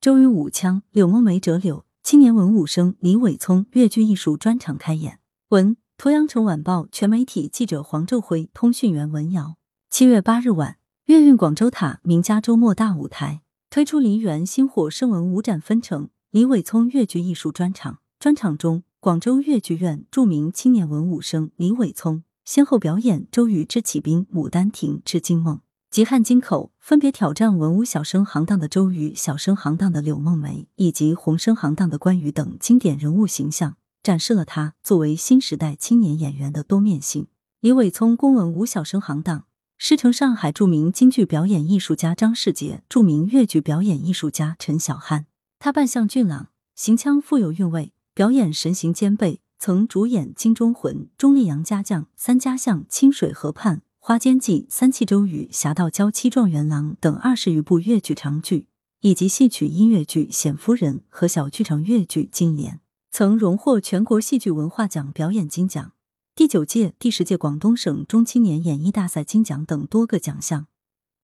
周瑜舞枪，柳梦梅折柳，青年文武生李伟聪越剧艺术专场开演。文：鄱阳城晚报全媒体记者黄昼辉，通讯员文瑶。七月八日晚，粤韵广州塔名家周末大舞台推出梨园新火声文五展分成李伟聪越剧艺术专场。专场中，广州粤剧院著名青年文武生李伟聪先后表演周瑜之起兵、牡丹亭之惊梦。及汉京口分别挑战文武小生行当的周瑜、小生行当的柳梦梅以及红生行当的关羽等经典人物形象，展示了他作为新时代青年演员的多面性。李伟聪公文武小生行当师承上海著名京剧表演艺术家张世杰、著名越剧表演艺术家陈小汉。他扮相俊朗，行腔富有韵味，表演神形兼备，曾主演《金钟魂》《钟丽杨家将》《三家巷》《清水河畔》。《花间记》《三气周瑜》《侠盗娇妻状元郎》等二十余部越剧长剧，以及戏曲音乐剧《显夫人》和小剧场越剧《金莲》，曾荣获全国戏剧文化奖表演金奖、第九届、第十届广东省中青年演艺大赛金奖等多个奖项，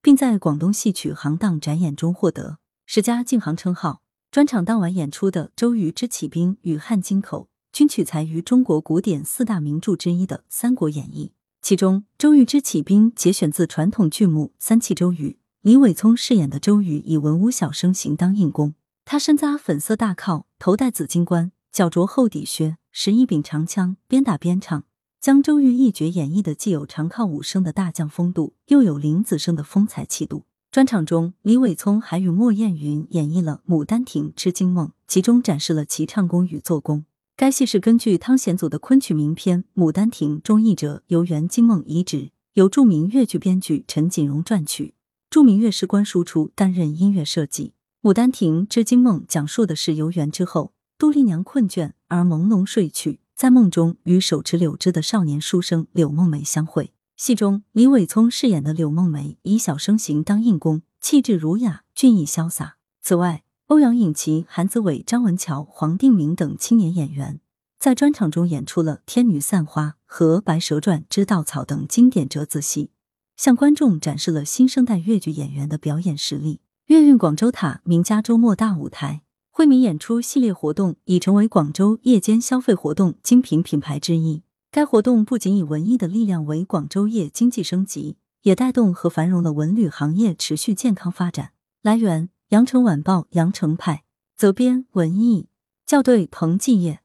并在广东戏曲行当展演中获得“十佳进行”称号。专场当晚演出的《周瑜之起兵》与《汉京口》均取材于中国古典四大名著之一的《三国演义》。其中，周瑜之起兵节选自传统剧目《三气周瑜》，李伟聪饰演的周瑜以文武小生行当硬功。他身扎粉色大靠，头戴紫金冠，脚着厚底靴，持一柄长枪，边打边唱，将周瑜一角演绎的既有长靠武生的大将风度，又有林子生的风采气度。专场中，李伟聪还与莫艳云演绎了《牡丹亭之惊梦》，其中展示了其唱功与做工。该戏是根据汤显祖的昆曲名篇《牡丹亭》中译者游园惊梦遗址，由著名越剧编剧陈锦荣撰曲，著名乐师关输出担任音乐设计。《牡丹亭之惊梦》讲述的是游园之后，杜丽娘困倦而朦胧睡去，在梦中与手持柳枝的少年书生柳梦梅相会。戏中李伟聪饰演的柳梦梅以小生行当硬功，气质儒雅、俊逸潇洒。此外，欧阳颖琪、韩子伟、张文乔、黄定明等青年演员在专场中演出了《天女散花》和《白蛇传之稻草》等经典折子戏，向观众展示了新生代越剧演员的表演实力。粤韵广州塔名家周末大舞台惠民演出系列活动已成为广州夜间消费活动精品品牌之一。该活动不仅以文艺的力量为广州夜经济升级，也带动和繁荣的文旅行业持续健康发展。来源。羊城晚报羊城派责编文艺校对彭继业。